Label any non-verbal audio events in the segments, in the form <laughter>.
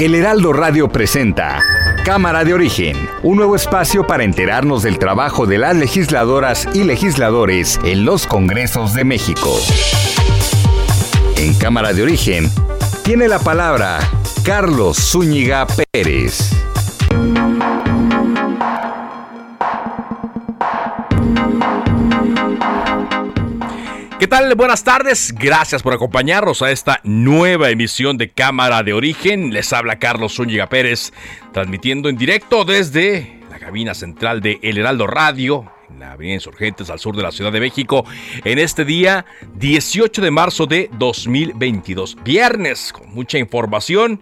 El Heraldo Radio presenta Cámara de Origen, un nuevo espacio para enterarnos del trabajo de las legisladoras y legisladores en los Congresos de México. En Cámara de Origen tiene la palabra Carlos Zúñiga Pérez. ¿Qué tal? Buenas tardes. Gracias por acompañarnos a esta nueva emisión de Cámara de Origen. Les habla Carlos Zúñiga Pérez, transmitiendo en directo desde la cabina central de El Heraldo Radio, en la Avenida Insurgentes al sur de la Ciudad de México, en este día 18 de marzo de 2022. Viernes, con mucha información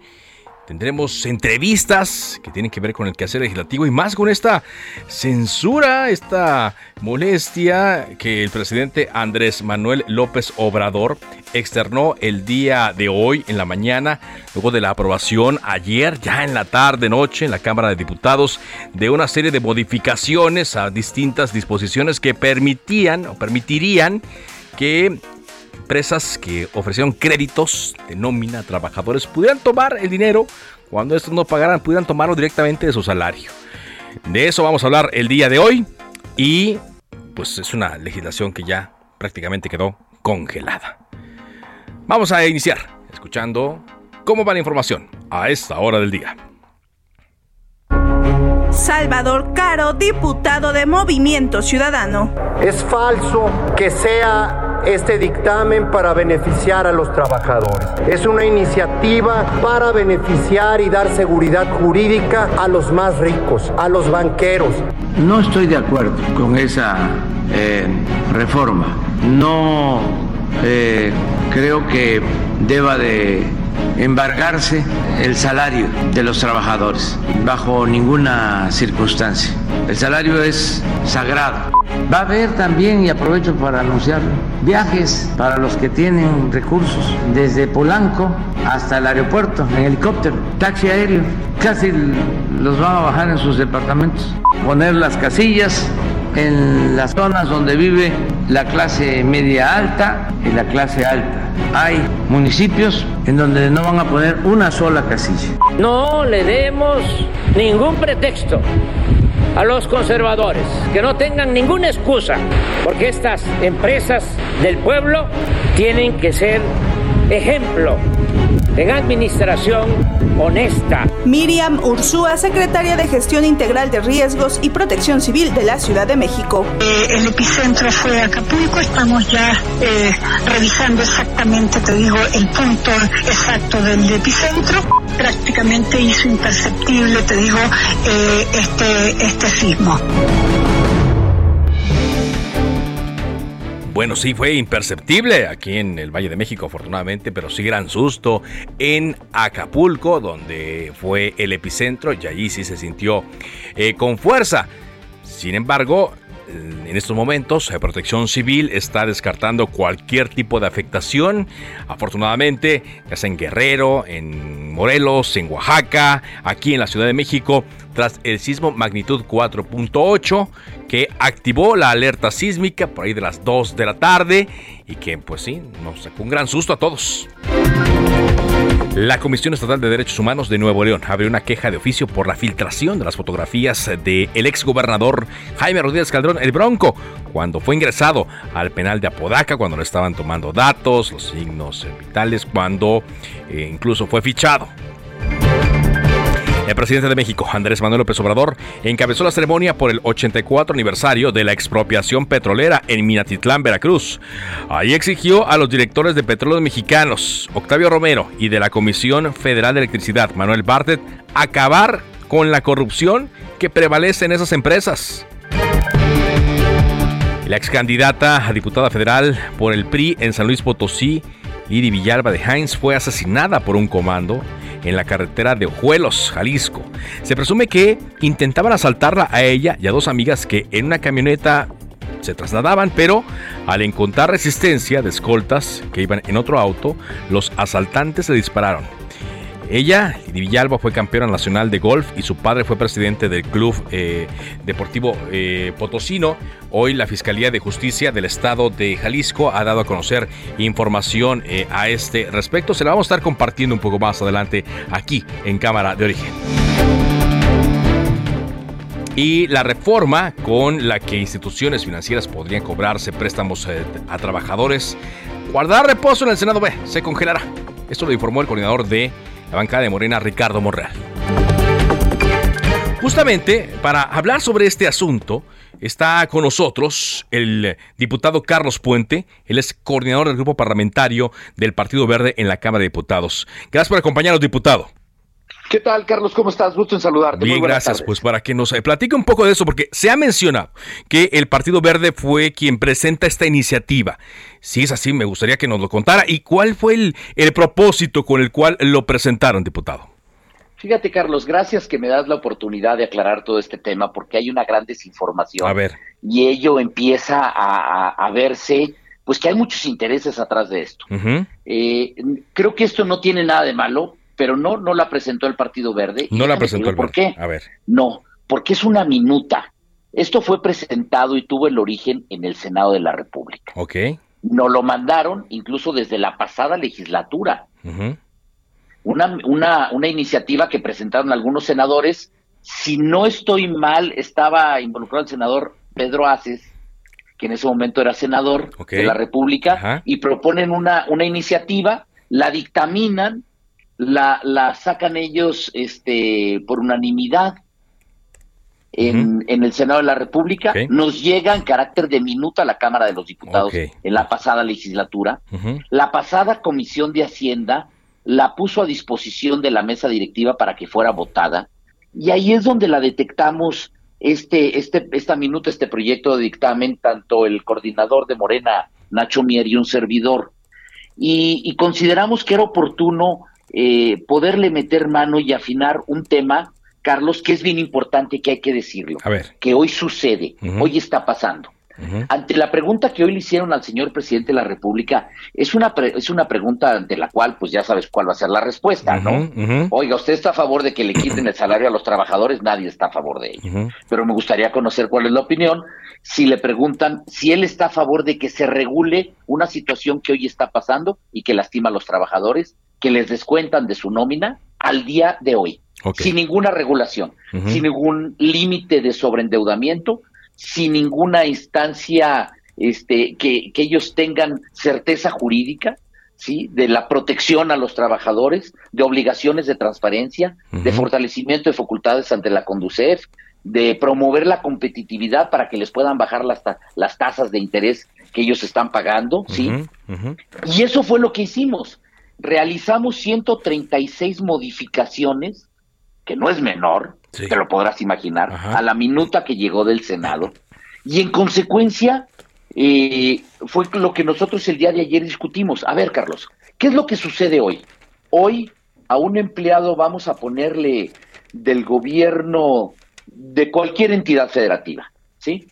Tendremos entrevistas que tienen que ver con el quehacer legislativo y más con esta censura, esta molestia que el presidente Andrés Manuel López Obrador externó el día de hoy en la mañana, luego de la aprobación ayer, ya en la tarde, noche, en la Cámara de Diputados, de una serie de modificaciones a distintas disposiciones que permitían o permitirían que empresas que ofrecieron créditos de nómina a trabajadores pudieran tomar el dinero cuando estos no pagaran, pudieran tomarlo directamente de su salario. De eso vamos a hablar el día de hoy y pues es una legislación que ya prácticamente quedó congelada. Vamos a iniciar escuchando cómo va la información a esta hora del día. Salvador Caro, diputado de Movimiento Ciudadano. Es falso que sea este dictamen para beneficiar a los trabajadores. Es una iniciativa para beneficiar y dar seguridad jurídica a los más ricos, a los banqueros. No estoy de acuerdo con esa eh, reforma. No eh, creo que deba de embargarse el salario de los trabajadores bajo ninguna circunstancia. El salario es sagrado. Va a haber también, y aprovecho para anunciar, viajes para los que tienen recursos, desde Polanco hasta el aeropuerto, en helicóptero, taxi aéreo. Casi los van a bajar en sus departamentos. Poner las casillas en las zonas donde vive la clase media alta y la clase alta. Hay municipios en donde no van a poner una sola casilla. No le demos ningún pretexto a los conservadores, que no tengan ninguna excusa, porque estas empresas del pueblo tienen que ser ejemplo en administración honesta. Miriam Ursúa, secretaria de Gestión Integral de Riesgos y Protección Civil de la Ciudad de México. Eh, el epicentro fue Acapulco, estamos ya eh, revisando exactamente, te digo, el punto exacto del epicentro. Prácticamente hizo imperceptible, te digo, eh, este, este sismo. Bueno, sí, fue imperceptible aquí en el Valle de México, afortunadamente, pero sí gran susto en Acapulco, donde fue el epicentro, y allí sí se sintió eh, con fuerza. Sin embargo, en estos momentos, la Protección Civil está descartando cualquier tipo de afectación. Afortunadamente, ya sea en Guerrero, en Morelos, en Oaxaca, aquí en la Ciudad de México, tras el sismo magnitud 4.8 que activó la alerta sísmica por ahí de las 2 de la tarde y que pues sí, nos sacó un gran susto a todos. La Comisión Estatal de Derechos Humanos de Nuevo León abrió una queja de oficio por la filtración de las fotografías del ex exgobernador Jaime Rodríguez Calderón, el Bronco, cuando fue ingresado al penal de Apodaca, cuando le estaban tomando datos, los signos vitales, cuando eh, incluso fue fichado. El presidente de México, Andrés Manuel López Obrador, encabezó la ceremonia por el 84 aniversario de la expropiación petrolera en Minatitlán, Veracruz. Ahí exigió a los directores de petróleos mexicanos, Octavio Romero, y de la Comisión Federal de Electricidad, Manuel Bartet, acabar con la corrupción que prevalece en esas empresas. La ex candidata a diputada federal por el PRI en San Luis Potosí, Lidi Villalba de Heinz fue asesinada por un comando en la carretera de Ojuelos, Jalisco. Se presume que intentaban asaltarla a ella y a dos amigas que en una camioneta se trasladaban, pero al encontrar resistencia de escoltas que iban en otro auto, los asaltantes le dispararon. Ella, Villalba, fue campeona nacional de golf y su padre fue presidente del Club eh, Deportivo eh, Potosino. Hoy la Fiscalía de Justicia del Estado de Jalisco ha dado a conocer información eh, a este respecto. Se la vamos a estar compartiendo un poco más adelante aquí en Cámara de Origen y la reforma con la que instituciones financieras podrían cobrarse préstamos a trabajadores. Guardar reposo en el Senado B se congelará. Esto lo informó el coordinador de la bancada de Morena, Ricardo Monreal. Justamente para hablar sobre este asunto, está con nosotros el diputado Carlos Puente, él es coordinador del grupo parlamentario del Partido Verde en la Cámara de Diputados. Gracias por acompañarnos, diputado. ¿Qué tal, Carlos? ¿Cómo estás? Gusto en saludarte. Bien, gracias. Pues para que nos platique un poco de eso, porque se ha mencionado que el Partido Verde fue quien presenta esta iniciativa. Si es así, me gustaría que nos lo contara. ¿Y cuál fue el, el propósito con el cual lo presentaron, diputado? Fíjate, Carlos, gracias que me das la oportunidad de aclarar todo este tema, porque hay una gran desinformación. A ver. Y ello empieza a, verse, pues que hay muchos intereses atrás de esto. Eh, creo que esto no tiene nada de malo, pero no, no la presentó el Partido Verde. No la presentó el ¿Por qué? A ver. No, porque es una minuta. Esto fue presentado y tuvo el origen en el Senado de la República. Ok. Nos lo mandaron incluso desde la pasada legislatura. una, una, una iniciativa que presentaron algunos senadores. Si no estoy mal, estaba involucrado el senador Pedro Aces, que en ese momento era senador de la República, y proponen una, una iniciativa, la dictaminan la, la sacan ellos este, por unanimidad en, en, el Senado de la República, nos llega en carácter de minuta a la Cámara de los Diputados en la pasada legislatura. La pasada Comisión de Hacienda la puso a disposición de la mesa directiva para que fuera votada. Y ahí es donde la detectamos este, este, esta minuta, este proyecto de dictamen, tanto el coordinador de Morena, Nacho Mier, y un servidor. Y, y consideramos que era oportuno eh, poderle meter mano y afinar un tema, Carlos, que es bien importante que hay que decirlo, A ver. que hoy sucede, hoy está pasando. Ante la pregunta que hoy le hicieron al señor presidente de la República, es una, es una pregunta ante la cual, pues ya sabes cuál va a ser la respuesta, ¿no? Oiga, ¿usted está a favor de que le quiten el salario a los trabajadores? Nadie está a favor de ello. Pero me gustaría conocer cuál es la opinión. Si le preguntan si él está a favor de que se regule una situación que hoy está pasando y que lastima a los trabajadores, que les descuentan de su nómina al día de hoy, sin ninguna regulación, sin ningún límite de sobreendeudamiento, sin ninguna instancia este, que, que ellos tengan certeza jurídica, ¿sí? de la protección a los trabajadores, de obligaciones de transparencia, de fortalecimiento de facultades ante la Conducef, de promover la competitividad para que les puedan bajar las, las tasas de interés que ellos están pagando, ¿sí? Y eso fue lo que hicimos realizamos 136 modificaciones, que no es menor, te lo podrás imaginar, a la minuta que llegó del Senado. Y en consecuencia, eh, fue lo que nosotros el día de ayer discutimos. A ver, Carlos, ¿qué es lo que sucede hoy? Hoy a un empleado vamos a ponerle del gobierno de cualquier entidad federativa, ¿sí?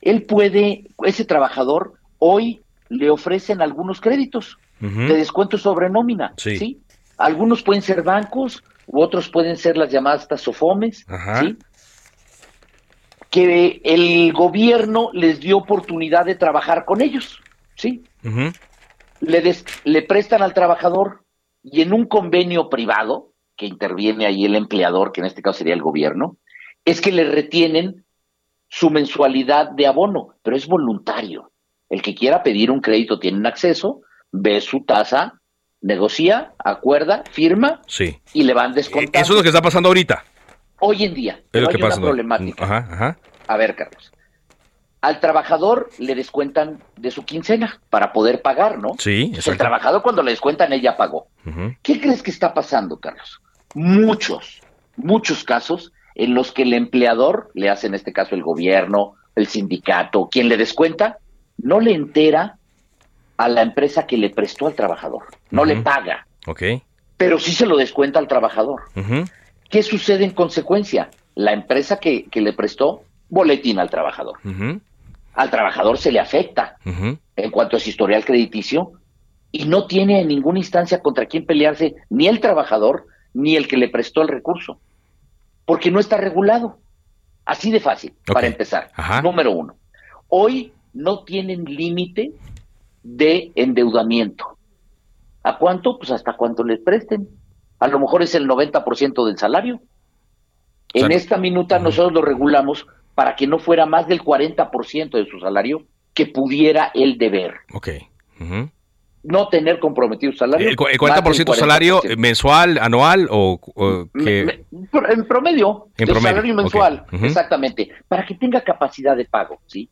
Él puede, ese trabajador, hoy le ofrecen algunos créditos de descuento sobre nómina. Sí. Algunos pueden ser bancos, u otros pueden ser las llamadas tasofomes, ¿sí? que el gobierno les dio oportunidad de trabajar con ellos, ¿sí? le, le prestan al trabajador y en un convenio privado, que interviene ahí el empleador, que en este caso sería el gobierno, es que le retienen su mensualidad de abono, pero es voluntario. El que quiera pedir un crédito tiene un acceso, ve su tasa, negocia, acuerda, firma sí. y le van descontando. Eso es lo que está pasando ahorita. Hoy en día. Es lo que hay pasa. Una problemática. A ver, Carlos. Al trabajador le descuentan de su quincena para poder pagar, ¿no? Sí, exacto. El trabajador cuando le descuentan, ella pagó. ¿Qué crees que está pasando, Carlos? Muchos, muchos casos en los que el empleador, le hace en este caso el gobierno, el sindicato, quien le descuenta, no le entera a la empresa que le prestó al trabajador, no le paga. Ok. Pero sí se lo descuenta al trabajador. ¿Qué sucede en consecuencia? La empresa que, le prestó boletín al trabajador. Al trabajador se le afecta en cuanto a su historial crediticio y no tiene en ninguna instancia contra quién pelearse ni el trabajador ni el que le prestó el recurso, porque no está regulado. Así de fácil, para empezar. Número uno. Hoy no tienen límite de endeudamiento. ¿A cuánto? Pues hasta cuánto les presten. A lo mejor es el 90% del salario. en esta minuta nosotros lo regulamos para que no fuera más del 40% de su salario que pudiera el deber. Ok. No tener comprometido salario. ¿El, 40%, salario mensual, anual o, en promedio? En promedio. salario mensual, exactamente. Para que tenga capacidad de pago, ¿sí?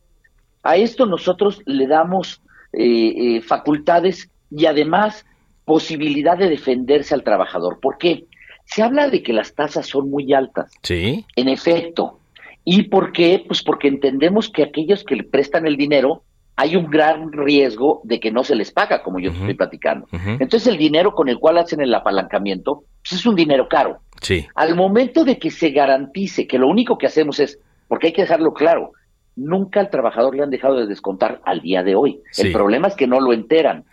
A esto nosotros le damos eh, eh, facultades y además posibilidad de defenderse al trabajador. ¿Por qué? Se habla de que las tasas son muy altas. Sí. En efecto. ¿Y por qué? Pues porque entendemos que aquellos que le prestan el dinero hay un gran riesgo de que no se les paga, como yo estoy platicando. Entonces el dinero con el cual hacen el apalancamiento pues es un dinero caro. Sí. Al momento de que se garantice que lo único que hacemos es, porque hay que dejarlo claro, nunca al trabajador le han dejado de descontar al día de hoy. El problema es que no lo enteran.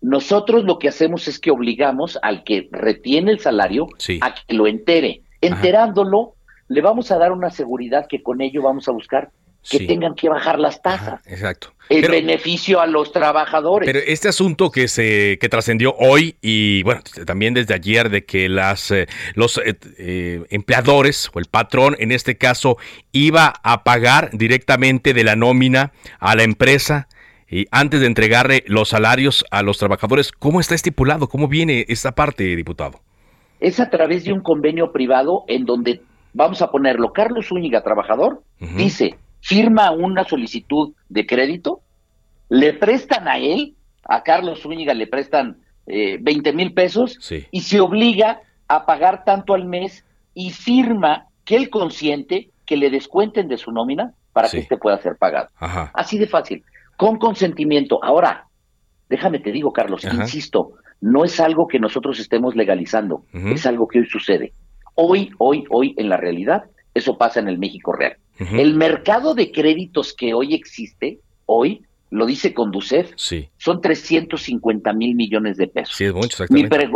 Nosotros lo que hacemos es que obligamos al que retiene el salario a que lo entere. Enterándolo, le vamos a dar una seguridad que con ello vamos a buscar que tengan que bajar las tasas. exacto. El beneficio a los trabajadores. Pero este asunto que se que trascendió hoy y bueno, también desde ayer de que las eh, los eh, eh, empleadores o el patrón en este caso iba a pagar directamente de la nómina a la empresa y antes de entregarle los salarios a los trabajadores, ¿cómo está estipulado? ¿Cómo viene esta parte, diputado? Es a través de un convenio privado en donde vamos a ponerlo Carlos Zúñiga, trabajador, dice firma una solicitud de crédito, le prestan a él, a Carlos Zúñiga le prestan eh, 20 mil pesos y se obliga a pagar tanto al mes y firma que él consiente que le descuenten de su nómina para que este pueda ser pagado. Así de fácil, con consentimiento. Ahora, déjame te digo, Carlos, insisto, no es algo que nosotros estemos legalizando, es algo que hoy sucede. Hoy, hoy, hoy, en la realidad, eso pasa en el México real. El mercado de créditos que hoy existe, hoy, lo dice Conducef, sí. son 350 mil millones de pesos. Sí, es mucho, exactamente.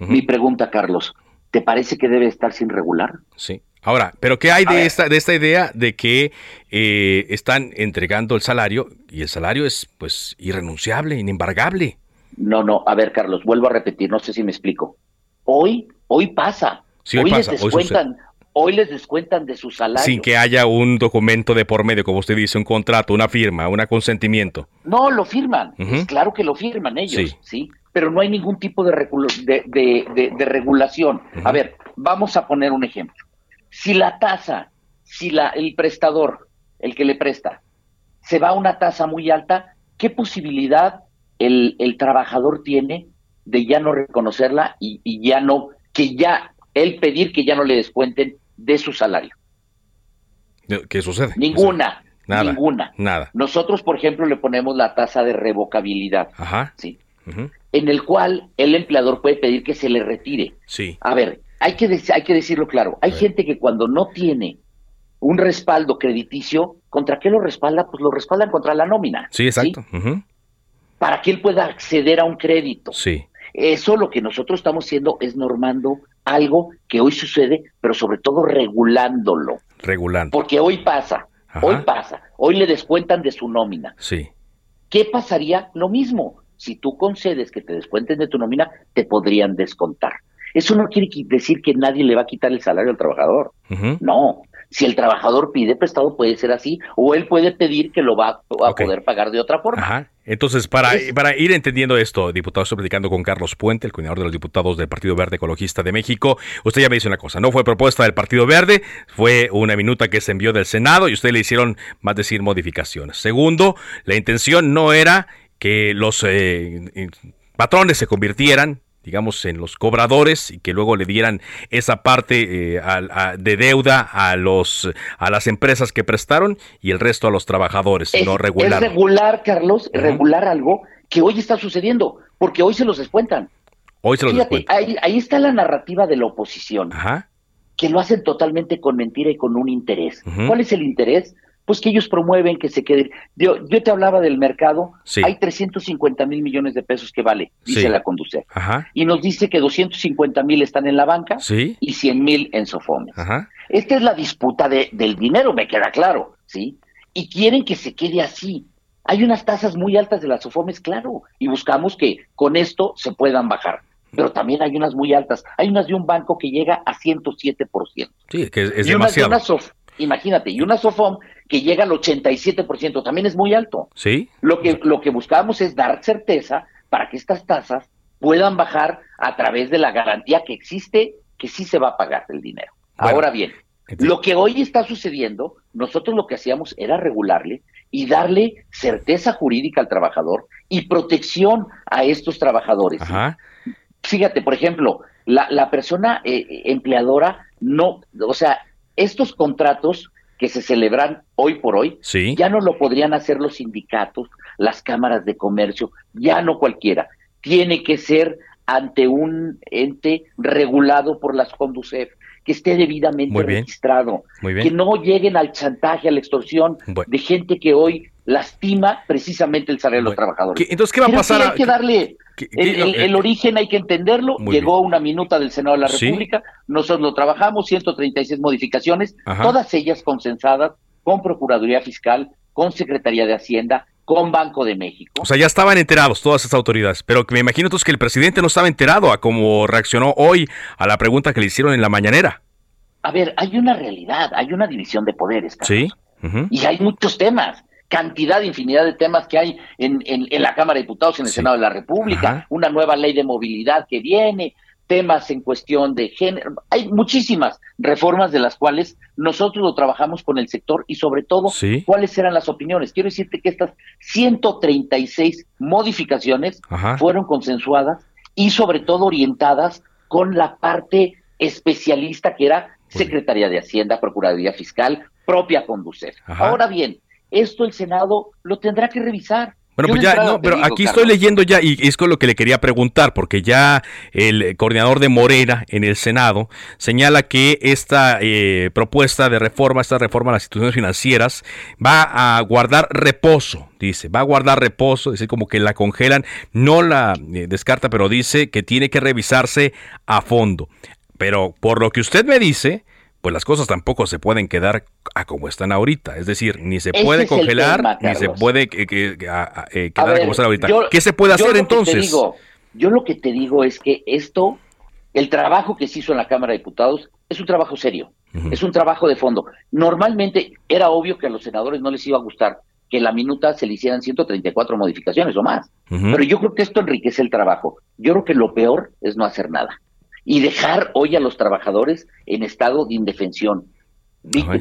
Mi, pregunta, Carlos, ¿te parece que debe estar sin regular? Sí. Ahora, ¿pero qué hay de esta, de esta idea de que eh, están entregando el salario y el salario es pues irrenunciable, inembargable? No, no, a ver, Carlos, vuelvo a repetir, no sé si me explico. Hoy, hoy pasa. Sí, hoy, pasa, les descuentan, hoy les descuentan de su salario. Sin que haya un documento de por medio, como usted dice, un contrato, una firma, un consentimiento. No, lo firman. claro que lo firman ellos, sí. Pero no hay ningún tipo de, de, regulación. A ver, vamos a poner un ejemplo. Si la tasa, si la, el prestador, el que le presta, se va a una tasa muy alta, ¿qué posibilidad el, el trabajador tiene de ya no reconocerla y, y ya no, que ya él pedir que ya no le descuenten de su salario. ¿Qué sucede? Ninguna. nada, ninguna. Nada. Nosotros, por ejemplo, le ponemos la tasa de revocabilidad. Ajá. Sí. En el cual el empleador puede pedir que se le retire. Sí. A ver, hay que, hay que decirlo claro. Hay gente que cuando no tiene un respaldo crediticio, ¿contra qué lo respalda? Pues lo respaldan contra la nómina. Sí, exacto. Para que él pueda acceder a un crédito. Sí. Eso lo que nosotros estamos haciendo es normando algo que hoy sucede, pero sobre todo regulándolo. Regulando. Porque hoy pasa, hoy pasa, hoy le descuentan de su nómina. Sí. ¿Qué pasaría? Lo mismo. Si tú concedes que te descuenten de tu nómina, te podrían descontar. Eso no quiere decir que nadie le va a quitar el salario al trabajador. No, si el trabajador pide prestado, puede ser así, o él puede pedir que lo va a poder pagar de otra forma. Ajá. Entonces, para, para ir entendiendo esto, diputado, estoy platicando con Carlos Puente, el coordinador de los diputados del Partido Verde Ecologista de México. Usted ya me dice una cosa, no fue propuesta del Partido Verde, fue una minuta que se envió del Senado y usted le hicieron más decir modificaciones. Segundo, la intención no era que los eh, patrones se convirtieran digamos, en los cobradores y que luego le dieran esa parte eh, de deuda a los a las empresas que prestaron y el resto a los trabajadores, es, no regular. Es regular, Carlos, regular algo que hoy está sucediendo, porque hoy se los descuentan. Hoy se los Fíjate, ahí, ahí, está la narrativa de la oposición, que lo hacen totalmente con mentira y con un interés. ¿Cuál es el interés? Pues que ellos promueven que se quede. Yo, yo te hablaba del mercado, hay 350 mil millones de pesos que vale, dice la Conducef. Y nos dice que 250 mil están en la banca y 100 mil en Sofomes. Esta es la disputa de, del dinero, me queda claro, ¿sí? Y quieren que se quede así. Hay unas tasas muy altas de las Sofomes, claro, y buscamos que con esto se puedan bajar pero también hay unas muy altas. Hay unas de un banco que llega a 107%. Sí, que es, demasiado. imagínate, y una SOFOM que llega al 87%, también es muy alto. Sí. Lo que, lo que buscamos es dar certeza para que estas tasas puedan bajar a través de la garantía que existe que sí se va a pagar el dinero. Ahora bien, lo que hoy está sucediendo, nosotros lo que hacíamos era regularle y darle certeza jurídica al trabajador y protección a estos trabajadores. Ajá fíjate, por ejemplo, la, persona eh, empleadora no, o sea, estos contratos que se celebran hoy por hoy, ya no lo podrían hacer los sindicatos, las cámaras de comercio, ya no cualquiera. Tiene que ser ante un ente regulado por las Conducef, que esté debidamente registrado, que no lleguen al chantaje, a la extorsión de gente que hoy lastima precisamente el salario de los trabajadores. Entonces, ¿qué va a pasar? hay que darle el, origen, hay que entenderlo. Llegó una minuta del Senado de la República, nosotros lo trabajamos, 136 modificaciones, todas ellas consensadas con Procuraduría Fiscal, con Secretaría de Hacienda, con Banco de México. O sea, ya estaban enterados todas esas autoridades, pero me imagino entonces que el presidente no estaba enterado a cómo reaccionó hoy a la pregunta que le hicieron en la mañanera. A ver, hay una realidad, hay una división de poderes. Sí. Y hay muchos temas, cantidad, infinidad de temas que hay en, en, la Cámara de Diputados, en el Senado de la República, una nueva ley de movilidad que viene, temas en cuestión de género. Hay muchísimas reformas de las cuales nosotros lo trabajamos con el sector y sobre todo cuáles eran las opiniones. Quiero decirte que estas 136 modificaciones fueron consensuadas y sobre todo orientadas con la parte especialista que era Secretaría de Hacienda, Procuraduría Fiscal, propia Conducef. Ahora bien, esto el Senado lo tendrá que revisar. Bueno, pues ya, no, pero aquí estoy leyendo ya, y es con lo que le quería preguntar, porque ya el coordinador de Morena en el Senado señala que esta eh, propuesta de reforma, esta reforma a las instituciones financieras, va a guardar reposo, dice, va a guardar reposo, es decir, como que la congelan, no la eh, descarta, pero dice que tiene que revisarse a fondo. Pero por lo que usted me dice, pues las cosas tampoco se pueden quedar a como están ahorita. Es decir, ni se puede congelar, ni se puede eh, eh, quedar a como están ahorita. ¿Qué se puede hacer entonces? yo lo que te digo es que esto, el trabajo que se hizo en la Cámara de Diputados, es un trabajo serio, es un trabajo de fondo. Normalmente era obvio que a los senadores no les iba a gustar que la minuta se le hicieran 134 modificaciones o más. Pero yo creo que esto enriquece el trabajo. Yo creo que lo peor es no hacer nada y dejar hoy a los trabajadores en estado de indefensión,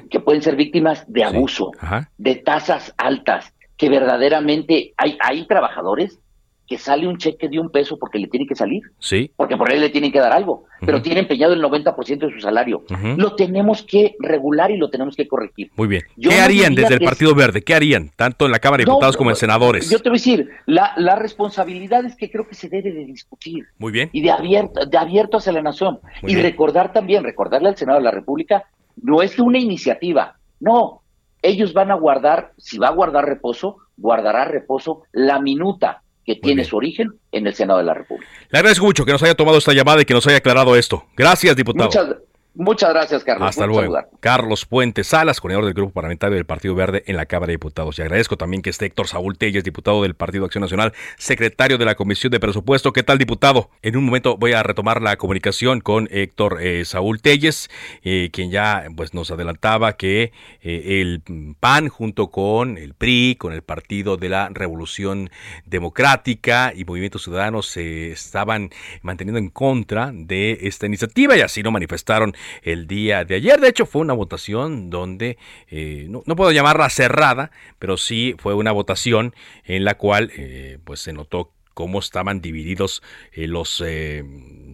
que pueden ser víctimas de abuso, de tasas altas, que verdaderamente hay, hay trabajadores que sale un cheque de un peso porque le tiene que salir. Sí. Porque por él le tienen que dar algo. Pero tiene empeñado el 90% de su salario. Lo tenemos que regular y lo tenemos que corregir. Muy bien. ¿Qué harían desde el Partido Verde? ¿Qué harían? Tanto en la Cámara de Diputados como en senadores. Yo te voy a decir, la, la responsabilidad es que creo que se debe de discutir. Muy bien. Y de abierto, de abierto hacia la nación. y recordar también, recordarle al Senado de la República, no es una iniciativa. No. Ellos van a guardar, si va a guardar reposo, guardará reposo la minuta que tiene su origen en el Senado de la República. Le agradezco mucho que nos haya tomado esta llamada y que nos haya aclarado esto. Gracias, diputado. Muchas gracias, Carlos. Hasta luego. Carlos Puente Salas, coordinador del Grupo Parlamentario del Partido Verde en la Cámara de Diputados. Y agradezco también que esté Héctor Saúl Telles, diputado del Partido Acción Nacional, secretario de la Comisión de Presupuesto. ¿Qué tal, diputado? En un momento voy a retomar la comunicación con Héctor eh, Saúl Telles, eh, quien ya pues, nos adelantaba que eh, el PAN, junto con el PRI, con el Partido de la Revolución Democrática y Movimiento Ciudadano, se estaban manteniendo en contra de esta iniciativa y así lo manifestaron el día de ayer. De hecho, fue una votación donde, eh, no, puedo llamarla cerrada, pero sí fue una votación en la cual eh, pues se notó cómo estaban divididos eh, los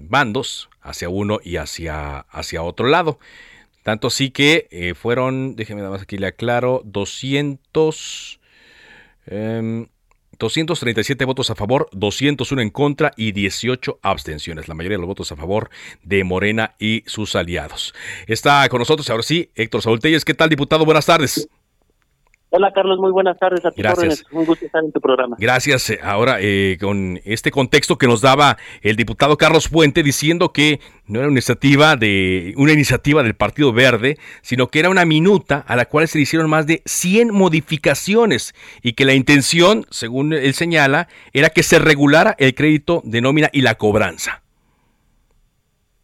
bandos hacia uno y hacia, hacia otro lado. Tanto así que fueron, déjeme nada más aquí le aclaro, 200... 237 votos a favor, 201 en contra y 18 abstenciones. La mayoría de los votos a favor de Morena y sus aliados. Está con nosotros ahora sí Héctor Saúl Telles. ¿Qué tal, diputado? Buenas tardes. Hola Carlos, muy buenas tardes a ti. Gracias. Un gusto estar en tu programa. Gracias. Ahora, eh, con este contexto que nos daba el diputado Carlos Puente diciendo que no era una iniciativa, de, una iniciativa del Partido Verde, sino que era una minuta a la cual se le hicieron más de 100 modificaciones y que la intención, según él señala, era que se regulara el crédito de nómina y la cobranza.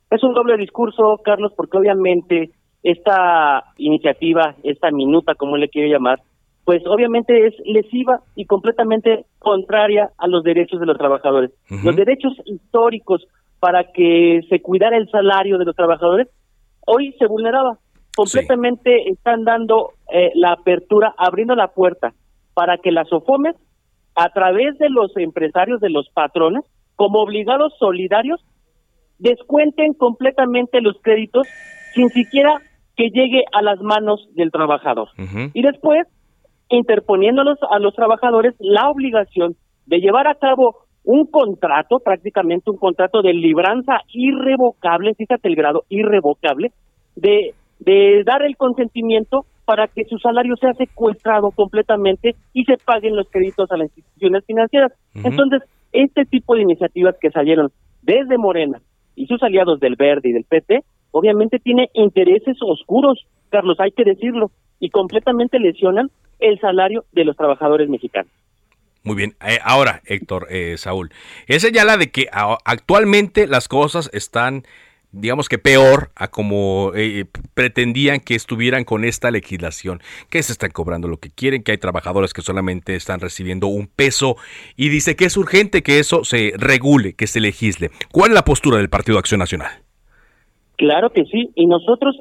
Es un doble discurso, Carlos, porque obviamente esta iniciativa, esta minuta, como le quiero llamar, pues obviamente es lesiva y completamente contraria a los derechos de los trabajadores. Los derechos históricos para que se cuidara el salario de los trabajadores, hoy se vulneraba. Completamente están dando eh, la apertura, abriendo la puerta para que las OFOMES, a través de los empresarios, de los patrones, como obligados solidarios, descuenten completamente los créditos sin siquiera que llegue a las manos del trabajador. Y después interponiéndolos a los trabajadores la obligación de llevar a cabo un contrato, prácticamente un contrato de libranza irrevocable, fíjate el grado irrevocable, de, de dar el consentimiento para que su salario sea secuestrado completamente y se paguen los créditos a las instituciones financieras. Entonces, este tipo de iniciativas que salieron desde Morena y sus aliados del Verde y del PT, obviamente tiene intereses oscuros, Carlos, hay que decirlo, y completamente lesionan el salario de los trabajadores mexicanos. Muy bien. Eh, ahora, Héctor, eh, Saúl, es señala de que actualmente las cosas están, digamos que peor a como eh, pretendían que estuvieran con esta legislación, que se están cobrando lo que quieren, que hay trabajadores que solamente están recibiendo un peso y dice que es urgente que eso se regule, que se legisle. ¿Cuál es la postura del Partido Acción Nacional? Claro que sí, y nosotros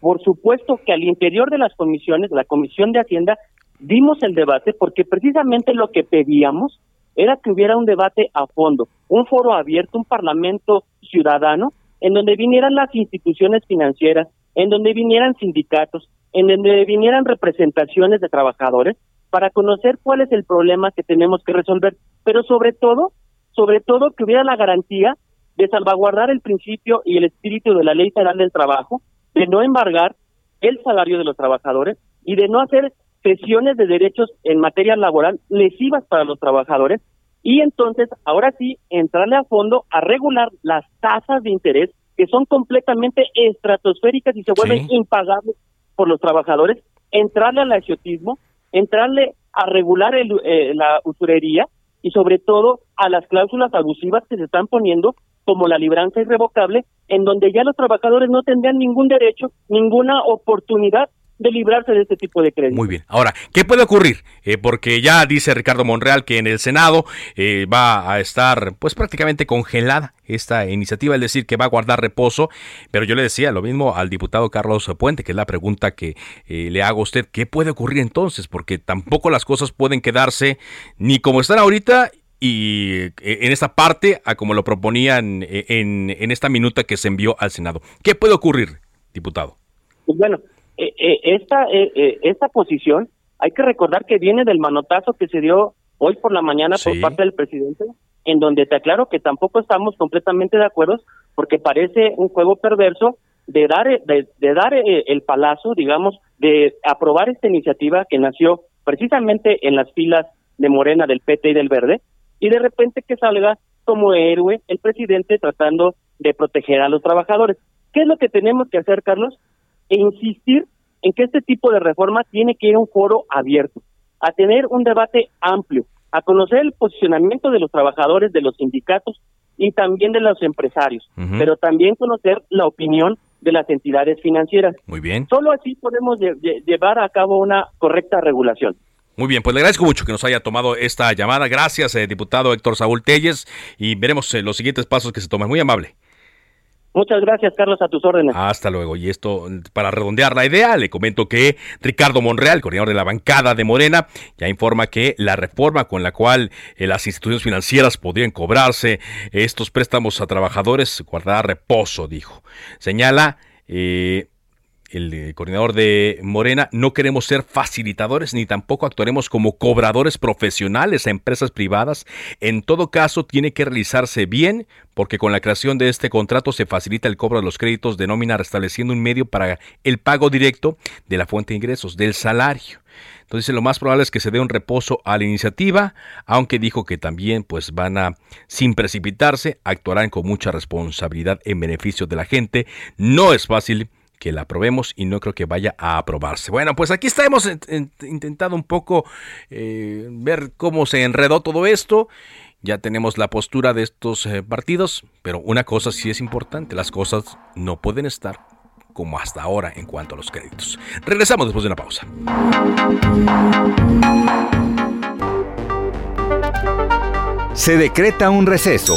por supuesto que al interior de las comisiones, la Comisión de Hacienda, dimos el debate porque precisamente lo que pedíamos era que hubiera un debate a fondo, un foro abierto, un parlamento ciudadano, en donde vinieran las instituciones financieras, en donde vinieran sindicatos, en donde vinieran representaciones de trabajadores, para conocer cuál es el problema que tenemos que resolver, pero sobre todo, sobre todo que hubiera la garantía de salvaguardar el principio y el espíritu de la Ley Federal del Trabajo, de no embargar el salario de los trabajadores y de no hacer sesiones de derechos en materia laboral lesivas para los trabajadores y entonces ahora sí entrarle a fondo a regular las tasas de interés que son completamente estratosféricas y se vuelven impagables por los trabajadores, entrarle al agiotismo, entrarle a regular el, eh, la usurería y sobre todo a las cláusulas abusivas que se están poniendo como la libranza irrevocable, en donde ya los trabajadores no tendrían ningún derecho, ninguna oportunidad de librarse de este tipo de crédito. Muy bien. Ahora, ¿qué puede ocurrir? Eh, porque ya dice Ricardo Monreal que en el Senado eh, va a estar pues prácticamente congelada esta iniciativa, es decir, que va a guardar reposo, pero yo le decía lo mismo al diputado Carlos Puente, que es la pregunta que eh, le hago a usted, ¿qué puede ocurrir entonces? Porque tampoco las cosas pueden quedarse ni como están ahorita y eh, en esta parte a como lo proponían eh, en, en esta minuta que se envió al Senado. ¿Qué puede ocurrir, diputado? Pues bueno, eh, esta, esta posición hay que recordar que viene del manotazo que se dio hoy por la mañana por parte del presidente, en donde te aclaro que tampoco estamos completamente de acuerdo porque parece un juego perverso de dar de, de dar el palazo, digamos, de aprobar esta iniciativa que nació precisamente en las filas de Morena, del PT y del Verde, y de repente que salga como héroe el presidente tratando de proteger a los trabajadores. ¿Qué es lo que tenemos que hacer, Carlos? E insistir en que este tipo de reforma tiene que ir a un foro abierto, a tener un debate amplio, a conocer el posicionamiento de los trabajadores, de los sindicatos y también de los empresarios, pero también conocer la opinión de las entidades financieras. Muy bien. Solo así podemos llevar a cabo una correcta regulación. Muy bien, pues le agradezco mucho que nos haya tomado esta llamada. Gracias, eh, diputado Héctor Saúl Telles, y veremos eh, los siguientes pasos que se toman. Muy amable. Muchas gracias, Carlos, a tus órdenes. Hasta luego. Y esto, para redondear la idea, le comento que Ricardo Monreal, coordinador de la bancada de Morena, ya informa que la reforma con la cual eh, las instituciones financieras podrían cobrarse estos préstamos a trabajadores guardará reposo, dijo. Señala el eh, coordinador de Morena, no queremos ser facilitadores ni tampoco actuaremos como cobradores profesionales a empresas privadas. En todo caso, tiene que realizarse bien porque con la creación de este contrato se facilita el cobro de los créditos de nómina restableciendo un medio para el pago directo de la fuente de ingresos, del salario. Entonces lo más probable es que se dé un reposo a la iniciativa, aunque dijo que también pues van a, sin precipitarse, actuarán con mucha responsabilidad en beneficio de la gente. No es fácil que la aprobemos y no creo que vaya a aprobarse. Bueno, pues aquí está, hemos intentado un poco eh, ver cómo se enredó todo esto. Ya tenemos la postura de estos eh, partidos, pero una cosa sí es importante, las cosas no pueden estar como hasta ahora en cuanto a los créditos. Regresamos después de una pausa. Se decreta un receso.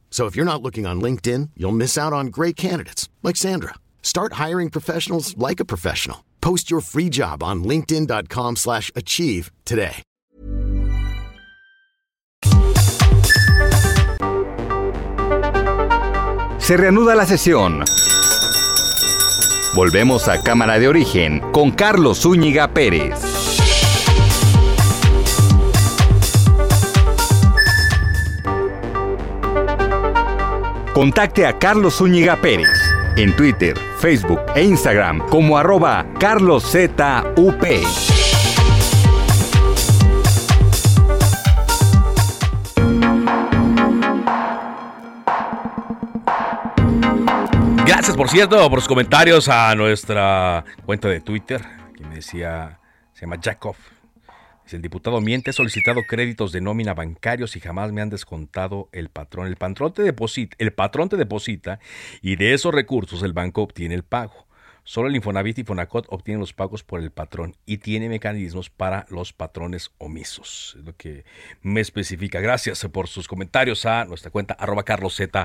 So if you're not looking on LinkedIn, you'll miss out on great candidates like Sandra. Start hiring professionals like a professional. Post your free job on linkedin.com/achieve today. Se reanuda la sesión. Volvemos a Cámara de Origen con Carlos Zúñiga Pérez. Contacte a Carlos Zúñiga Pérez en Twitter, Facebook e Instagram como arroba carloszup. Gracias, por cierto, por sus comentarios a nuestra cuenta de Twitter, que me decía, se llama Jacob. El diputado miente, he solicitado créditos de nómina bancarios y jamás me han descontado el patrón. El patrón te deposita, el patrón te deposita y de esos recursos el banco obtiene el pago. Solo el Infonavit y Fonacot obtienen los pagos por el patrón y tiene mecanismos para los patrones omisos. Es lo que me especifica. Gracias por sus comentarios a nuestra cuenta arroba carloszup.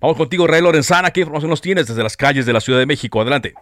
Vamos contigo, Ray Lorenzana. ¿Qué información nos tienes desde las calles de la Ciudad de México? Adelante.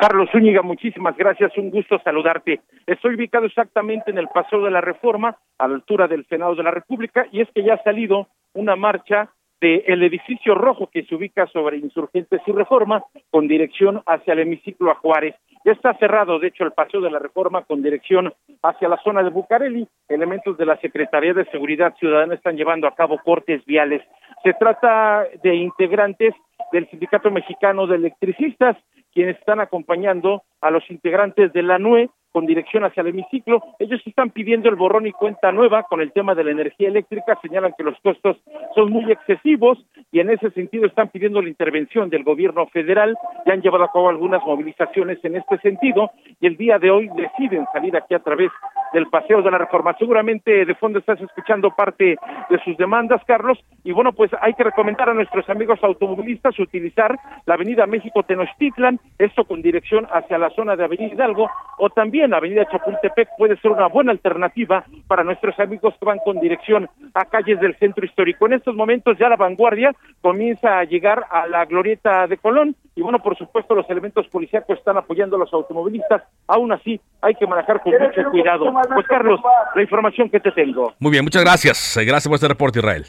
Carlos Zúñiga, muchísimas gracias, un gusto saludarte. Estoy ubicado exactamente en el Paseo de la Reforma, a la altura del Senado de la República, y es que ya ha salido una marcha del edificio rojo que se ubica sobre Insurgentes y Reforma con dirección hacia el hemiciclo a Juárez. Ya está cerrado, de hecho, el paseo de la Reforma con dirección hacia la zona de Bucareli. Elementos de la Secretaría de Seguridad Ciudadana están llevando a cabo cortes viales. Se trata de integrantes del Sindicato Mexicano de Electricistas, quienes están acompañando a los integrantes de la NUE con dirección hacia el hemiciclo. Ellos están pidiendo el borrón y cuenta nueva con el tema de la energía eléctrica, señalan que los costos son muy excesivos y en ese sentido están pidiendo la intervención del gobierno federal. Ya han llevado a cabo algunas movilizaciones en este sentido y el día de hoy deciden salir aquí a través del Paseo de la Reforma. Seguramente de fondo estás escuchando parte de sus demandas, Carlos, y bueno, pues hay que recomendar a nuestros amigos automovilistas utilizar la Avenida México Tenochtitlan, esto con dirección hacia la zona de Avenida Hidalgo, o también Avenida Chapultepec puede ser una buena alternativa para nuestros amigos que van con dirección a calles del centro histórico. En estos momentos ya la vanguardia comienza a llegar a la glorieta de Colón, y bueno, por supuesto los elementos policíacos están apoyando a los automovilistas, aún así hay que manejar con mucho cuidado. Pues Carlos, la información que te tengo. Muy bien, muchas gracias. Eh, gracias por este reporte, Israel.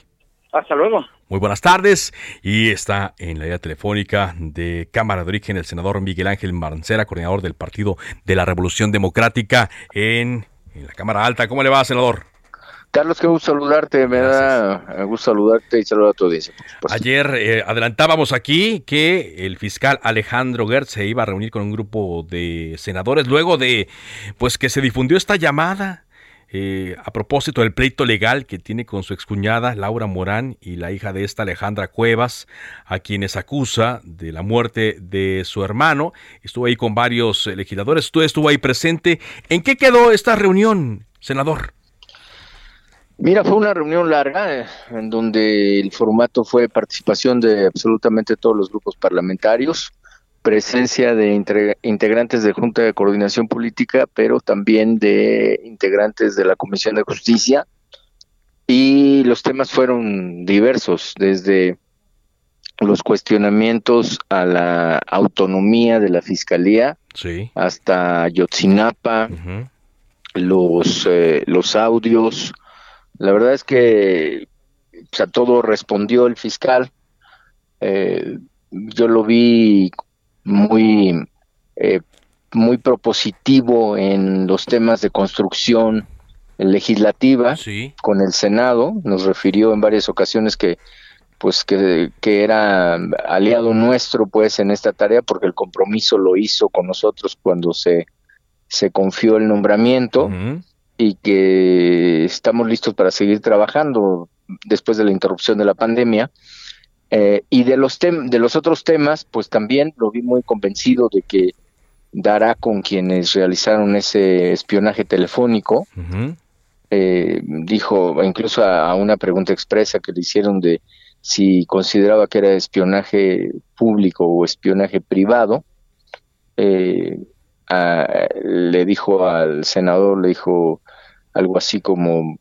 Hasta luego. Muy buenas tardes. Y está en la idea telefónica de Cámara de Origen el senador Miguel Ángel Marcera, coordinador del Partido de la Revolución Democrática en, en la Cámara Alta. ¿Cómo le va, senador? Carlos, qué gusto saludarte, me da gusto saludarte y saludar a tu audiencia. Ayer eh, adelantábamos aquí que el fiscal Alejandro Gertz se iba a reunir con un grupo de senadores luego de pues que se difundió esta llamada eh, a propósito del pleito legal que tiene con su excuñada Laura Morán y la hija de esta Alejandra Cuevas, a quienes acusa de la muerte de su hermano. Estuvo ahí con varios legisladores, tú estuvo ahí presente. ¿En qué quedó esta reunión, senador? Mira, fue una reunión larga eh, en donde el formato fue participación de absolutamente todos los grupos parlamentarios. presencia de integrantes de Junta de Coordinación Política, pero también de integrantes de la Comisión de Justicia. Y los temas fueron diversos, desde los cuestionamientos a la autonomía de la Fiscalía hasta Yotzinapa, los, eh, los audios. La verdad es que a todo respondió el fiscal. Eh, yo lo vi muy, eh, muy propositivo en los temas de construcción legislativa con el Senado. Nos refirió en varias ocasiones que pues que, era aliado nuestro pues en esta tarea porque el compromiso lo hizo con nosotros cuando se, se confió el nombramiento y que estamos listos para seguir trabajando después de la interrupción de la pandemia eh, y de los, de los otros temas, pues también lo vi muy convencido de que dará con quienes realizaron ese espionaje telefónico. Eh, dijo, incluso a, una pregunta expresa que le hicieron de si consideraba que era espionaje público o espionaje privado, eh, le dijo al senador, le dijo algo así como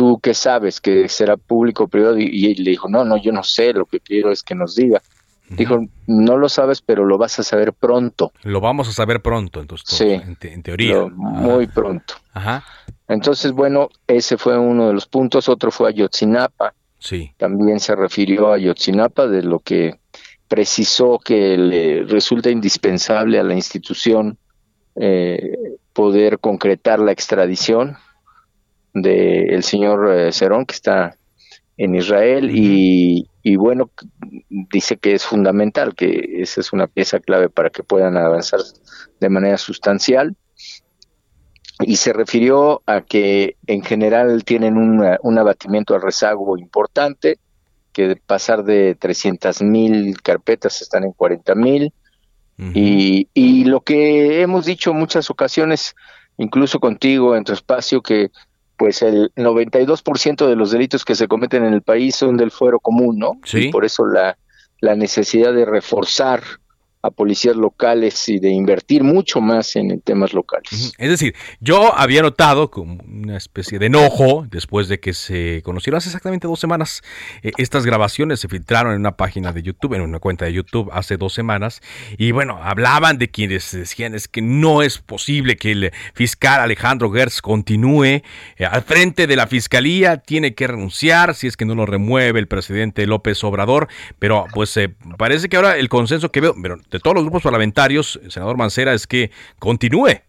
¿tú qué sabes? ¿Que será público o privado? Y, él le dijo, no, no, yo no sé, lo que quiero es que nos diga. Dijo, no lo sabes, pero lo vas a saber pronto. Lo vamos a saber pronto, entonces, sí, en, teoría. muy pronto. Ajá. Entonces, bueno, ese fue uno de los puntos. Otro fue Ayotzinapa. Sí. También se refirió a Ayotzinapa, de lo que precisó que le resulta indispensable a la institución eh, poder concretar la extradición del señor eh, Cerón, que está en Israel, y, bueno, dice que es fundamental, que esa es una pieza clave para que puedan avanzar de manera sustancial. Y se refirió a que en general tienen un abatimiento al rezago importante, que de pasar de 300 mil carpetas están en 40 mil. y, y lo que hemos dicho muchas ocasiones, incluso contigo en tu espacio, que pues el 92% de los delitos que se cometen en el país son del fuero común, ¿no? Sí. Y por eso la, la necesidad de reforzar a policías locales y de invertir mucho más en temas locales. Es decir, yo había notado como una especie de enojo después de que se conocieron hace exactamente dos semanas. Eh, estas grabaciones se filtraron en una página de YouTube, en una cuenta de YouTube hace dos semanas. Y bueno, hablaban de quienes decían es que no es posible que el fiscal Alejandro Gertz continúe eh, al frente de la fiscalía, tiene que renunciar si es que no lo remueve el presidente López Obrador. Pero pues eh, parece que ahora el consenso que veo, pero de todos los grupos parlamentarios, senador Mancera, es que continúe.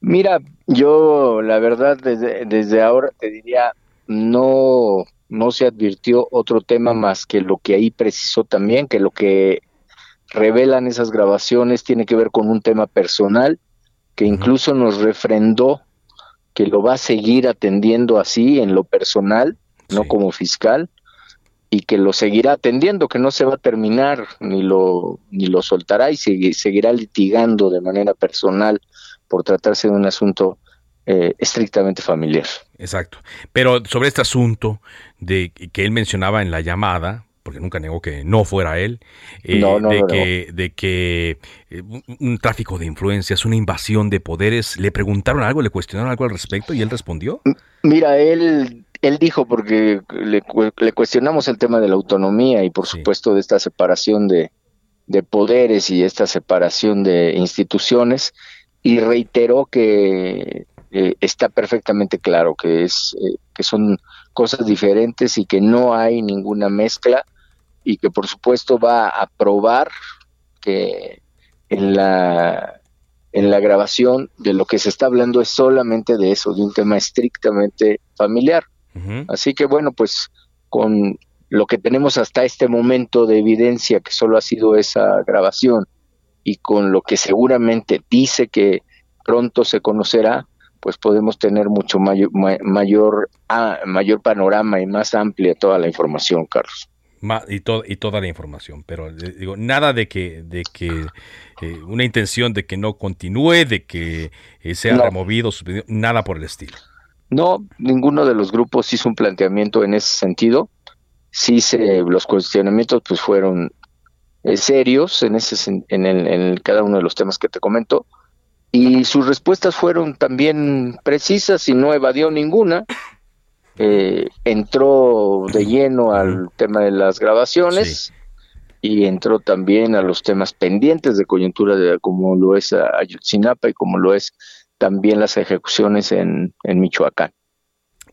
Mira, yo la verdad desde, desde ahora te diría, no, no se advirtió otro tema más que lo que ahí precisó también, que lo que revelan esas grabaciones tiene que ver con un tema personal, que incluso nos refrendó que lo va a seguir atendiendo así en lo personal, no como fiscal, y que lo seguirá atendiendo, que no se va a terminar ni lo ni lo soltará y seguirá litigando de manera personal por tratarse de un asunto eh, estrictamente familiar. Exacto. Pero sobre este asunto de que él mencionaba en la llamada, porque nunca negó que no fuera él, eh, de, que, de, que, eh, un tráfico de influencias, una invasión de poderes, le preguntaron algo, le cuestionaron algo al respecto y él respondió. Mira, él él dijo, porque le, cuestionamos el tema de la autonomía y por supuesto de esta separación de, poderes y esta separación de instituciones, y reiteró que eh, está perfectamente claro que, es, eh, que son cosas diferentes y que no hay ninguna mezcla y que por supuesto va a probar que en la en la grabación de lo que se está hablando es solamente de eso, de un tema estrictamente familiar. Así que bueno, pues con lo que tenemos hasta este momento de evidencia, que solo ha sido esa grabación, y con lo que seguramente dice que pronto se conocerá, pues podemos tener mucho mayor, mayor, ah, mayor panorama y más amplia toda la información, Carlos. y, y toda la información, pero eh, digo, nada de que, de que eh, una intención de que no continúe, de que eh, sea removido, nada por el estilo. No, ninguno de los grupos hizo un planteamiento en ese sentido. Sí, se, los cuestionamientos pues fueron eh, serios en, ese, en, en cada uno de los temas que te comento. Y sus respuestas fueron también precisas y no evadió ninguna. Eh, entró de lleno al tema de las grabaciones y entró también a los temas pendientes de coyuntura de, como lo es Ayotzinapa y como lo es también las ejecuciones en, Michoacán.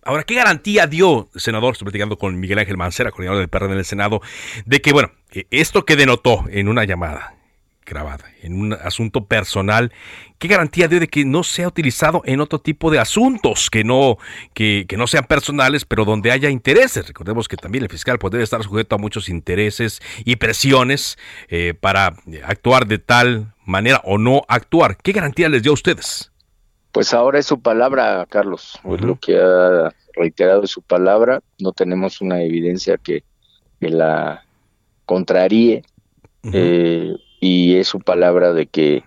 Ahora, ¿qué garantía dio, senador, estoy platicando con Miguel Ángel Mancera, coordinador del PRD en el Senado, de que, bueno, esto que denotó en una llamada, grabada en un asunto personal, ¿qué garantía dio de que no sea utilizado en otro tipo de asuntos que no, que, no sean personales, pero donde haya intereses? Recordemos que también el fiscal puede estar sujeto a muchos intereses y presiones eh, para actuar de tal manera o no actuar. ¿Qué garantía les dio a ustedes? Pues ahora es su palabra, Carlos. Lo que ha reiterado es su palabra. No tenemos una evidencia que, la contraríe y es su palabra de que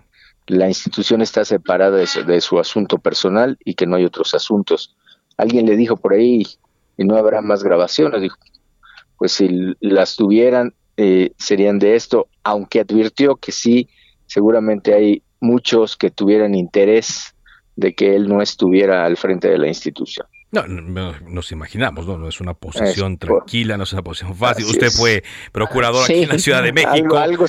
la institución está separada de su, asunto personal y que no hay otros asuntos. Alguien le dijo por ahí, y no habrá más grabaciones, dijo, pues si las tuvieran eh, serían de esto, aunque advirtió que sí, seguramente hay muchos que tuvieran interés de que él no estuviera al frente de la institución. No, nos imaginamos, ¿no? No es una posición tranquila, no es una posición fácil. Usted fue procurador aquí en la Ciudad de México. Algo,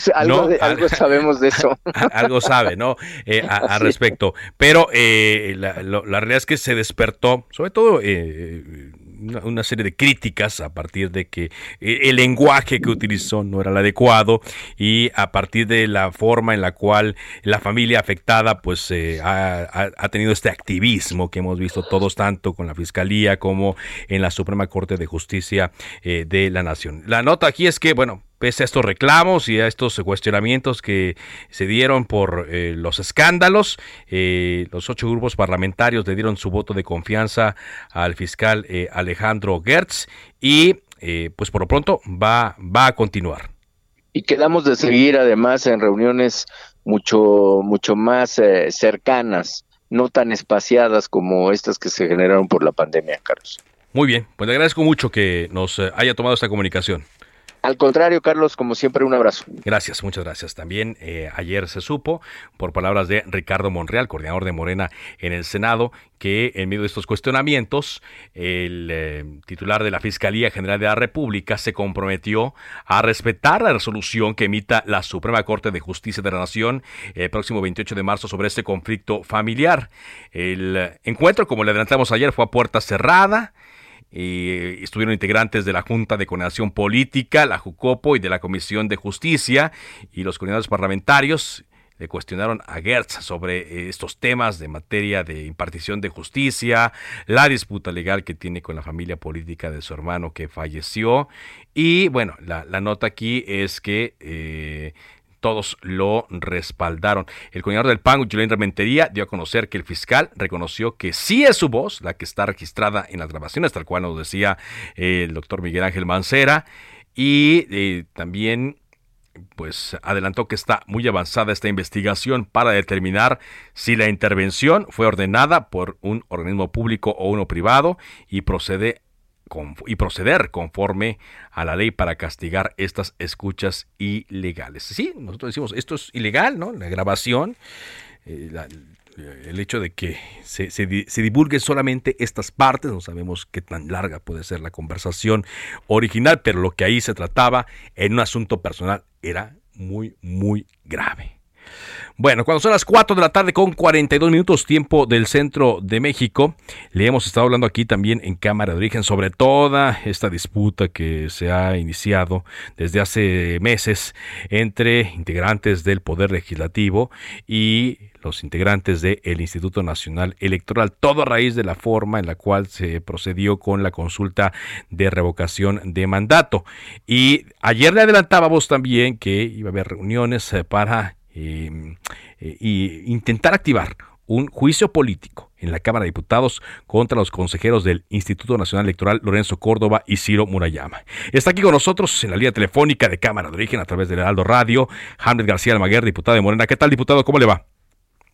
algo, sabemos de eso. <laughs> algo sabe, ¿no? Eh, al respecto. Pero eh, la, la, realidad es que se despertó, sobre todo eh, una, serie de críticas a partir de que eh, el lenguaje que utilizó no era el adecuado y a partir de la forma en la cual la familia afectada pues eh, ha, tenido este activismo que hemos visto todos tanto con la fiscalía como en la Suprema Corte de Justicia eh, de la Nación. La nota aquí es que bueno pese a estos reclamos y a estos cuestionamientos que se dieron por eh, los escándalos, eh, los ocho grupos parlamentarios le dieron su voto de confianza al fiscal eh, Alejandro Gertz y pues por lo pronto va, va a continuar. Y quedamos de seguir además en reuniones mucho, mucho más cercanas, no tan espaciadas como estas que se generaron por la pandemia, Carlos. Muy bien, pues le agradezco mucho que nos haya tomado esta comunicación. Al contrario, Carlos, como siempre, un abrazo. Gracias, muchas gracias. También eh, ayer se supo, por palabras de Ricardo Monreal, coordinador de Morena en el Senado, que en medio de estos cuestionamientos, el eh, titular de la Fiscalía General de la República se comprometió a respetar la resolución que emita la Suprema Corte de Justicia de la Nación el próximo 28 de marzo sobre este conflicto familiar. El encuentro, como le adelantamos ayer, fue a puerta cerrada estuvieron integrantes de la Junta de Coordinación Política, la JUCOPO y de la Comisión de Justicia y los coordinadores parlamentarios le cuestionaron a Gertz sobre eh, estos temas de materia de impartición de justicia, la disputa legal que tiene con la familia política de su hermano que falleció. Y bueno, la, nota aquí es que eh, todos lo respaldaron. El coordinador del PAN, Julián Rementería, dio a conocer que el fiscal reconoció que sí es su voz la que está registrada en las grabaciones, tal cual nos decía eh, el doctor Miguel Ángel Mancera, y eh, también pues adelantó que está muy avanzada esta investigación para determinar si la intervención fue ordenada por un organismo público o uno privado y procede y proceder conforme a la ley para castigar estas escuchas ilegales. Sí, nosotros decimos, esto es ilegal, ¿no? La grabación, eh, el hecho de que se, se, se divulguen solamente estas partes, no sabemos qué tan larga puede ser la conversación original, pero lo que ahí se trataba en un asunto personal era muy, muy grave. Bueno, cuando son las 4 de la tarde con 42 minutos tiempo del centro de México, le hemos estado hablando aquí también en Cámara de Origen sobre toda esta disputa que se ha iniciado desde hace meses entre integrantes del Poder Legislativo y los integrantes del Instituto Nacional Electoral, todo a raíz de la forma en la cual se procedió con la consulta de revocación de mandato. Y ayer le adelantábamos también que iba a haber reuniones eh, para eh, y intentar activar un juicio político en la Cámara de Diputados contra los consejeros del Instituto Nacional Electoral Lorenzo Córdoba y Ciro Murayama. Está aquí con nosotros en la línea telefónica de Cámara de Origen a través del Heraldo Radio, Hamlet García Almaguer, diputado de Morena. ¿Qué tal, diputado? ¿Cómo le va?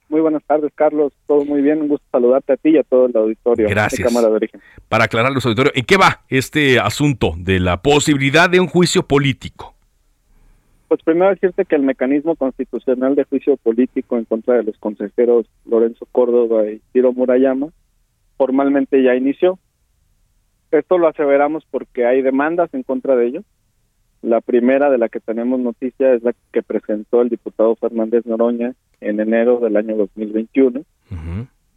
Muy buenas tardes, Carlos. Todo muy bien. Un gusto saludarte a ti y a todo el auditorio Gracias. de Cámara de Origen. Para aclarar los auditorios, ¿en qué va este asunto de la posibilidad de un juicio político? Pues primero decirte que el mecanismo constitucional de juicio político en contra de los consejeros Lorenzo Córdoba y Ciro Murayama formalmente ya inició. Esto lo aseveramos porque hay demandas en contra de ellos. La primera de la que tenemos noticia es la que presentó el diputado Fernández Noroña en enero del año 2021.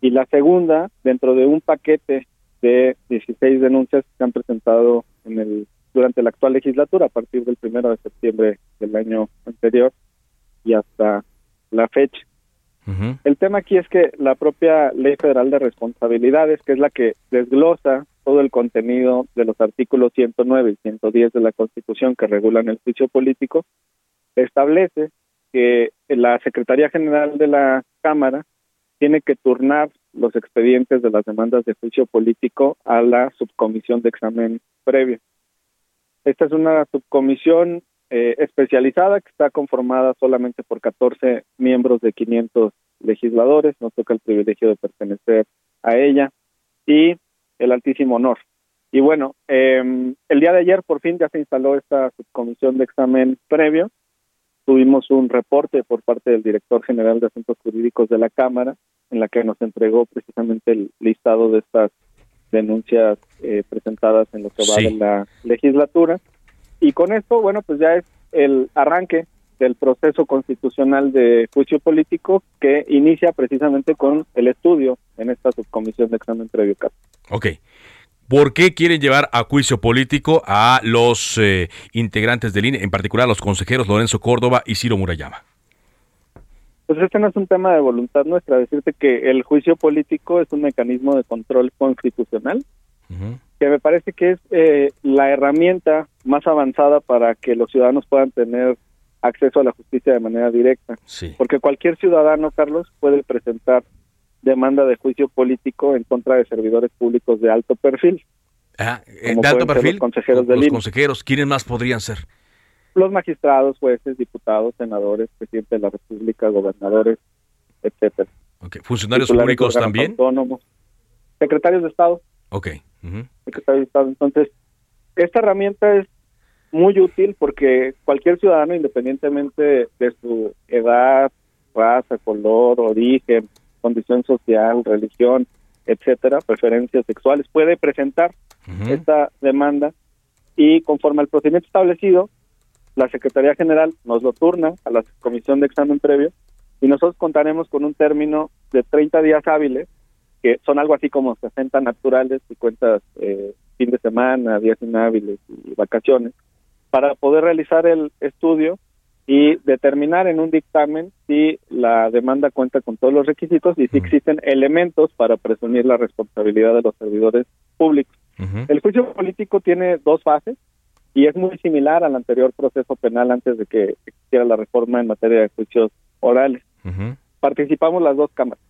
Y la segunda, dentro de un paquete de 16 denuncias que se han presentado en el durante la actual legislatura, a partir del primero de septiembre del año anterior y hasta la fecha. El tema aquí es que la propia Ley Federal de Responsabilidades, que es la que desglosa todo el contenido de los artículos 109 y 110 de la Constitución que regulan el juicio político, establece que la Secretaría General de la Cámara tiene que turnar los expedientes de las demandas de juicio político a la subcomisión de examen previo. Esta es una subcomisión eh, especializada que está conformada solamente por 14 miembros de 500 legisladores. Nos toca el privilegio de pertenecer a ella y el altísimo honor. Y bueno, eh, el día de ayer por fin ya se instaló esta subcomisión de examen previo. Tuvimos un reporte por parte del director general de Asuntos Jurídicos de la Cámara, en la que nos entregó precisamente el listado de estas denuncias eh, presentadas en lo que va de la legislatura. Y con esto, bueno, pues ya es el arranque del proceso constitucional de juicio político que inicia precisamente con el estudio en esta subcomisión de examen previo. Ok. ¿Por qué quieren llevar a juicio político a los eh, integrantes del INE, en particular a los consejeros Lorenzo Córdoba y Ciro Murayama? Pues este no es un tema de voluntad nuestra, decirte que el juicio político es un mecanismo de control constitucional, que me parece que es eh, la herramienta más avanzada para que los ciudadanos puedan tener acceso a la justicia de manera directa. Porque cualquier ciudadano, Carlos, puede presentar demanda de juicio político en contra de servidores públicos de alto perfil. Ah, eh, de alto perfil. Los consejeros del los consejeros, ¿quiénes más podrían ser? Los magistrados, jueces, diputados, senadores, presidente de la República, gobernadores, etcétera. ¿Funcionarios públicos también? Autónomos, secretarios de Estado. Ok. Secretarios de Estado. Entonces, esta herramienta es muy útil porque cualquier ciudadano, independientemente de su edad, raza, color, origen, condición social, religión, etcétera, preferencias sexuales, puede presentar esta demanda y conforme al procedimiento establecido, la Secretaría General nos lo turna a la comisión de examen previo y nosotros contaremos con un término de 30 días hábiles, que son algo así como 60 naturales y cuentas eh, fin de semana, días inhábiles y vacaciones, para poder realizar el estudio y determinar en un dictamen si la demanda cuenta con todos los requisitos y si existen elementos para presumir la responsabilidad de los servidores públicos. El juicio político tiene dos fases y es muy similar al anterior proceso penal antes de que existiera la reforma en materia de juicios orales. Participamos las dos cámaras.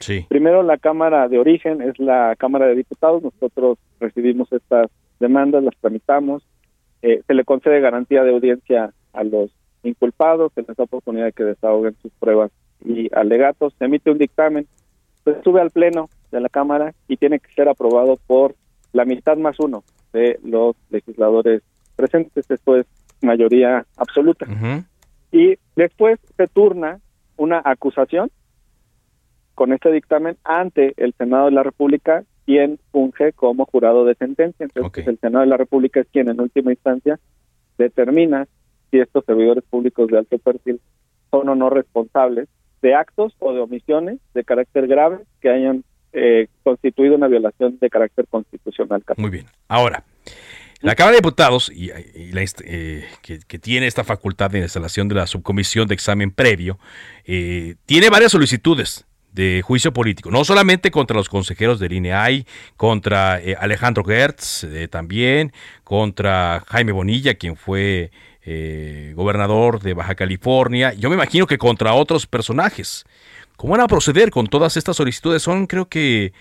Sí. Primero la Cámara de Origen es la Cámara de Diputados, nosotros recibimos estas demandas, las tramitamos, eh, se le concede garantía de audiencia a los inculpados, se les da oportunidad de que desahoguen sus pruebas y alegatos, se emite un dictamen, se sube al Pleno de la Cámara y tiene que ser aprobado por la mitad más uno de los legisladores presentes, esto es mayoría absoluta. Y después se turna una acusación con este dictamen ante el Senado de la República, quien funge como jurado de sentencia. Entonces, el Senado de la República es quien en última instancia determina si estos servidores públicos de alto perfil son o no responsables de actos o de omisiones de carácter grave que hayan eh, constituido una violación de carácter constitucional. Muy bien. Ahora, la Cámara de Diputados, y, eh, que, tiene esta facultad de instalación de la subcomisión de examen previo, eh, tiene varias solicitudes de juicio político, no solamente contra los consejeros del INEAI, contra eh, Alejandro Gertz también, contra Jaime Bonilla, quien fue gobernador de Baja California, yo me imagino que contra otros personajes. ¿Cómo van a proceder con todas estas solicitudes? Son creo que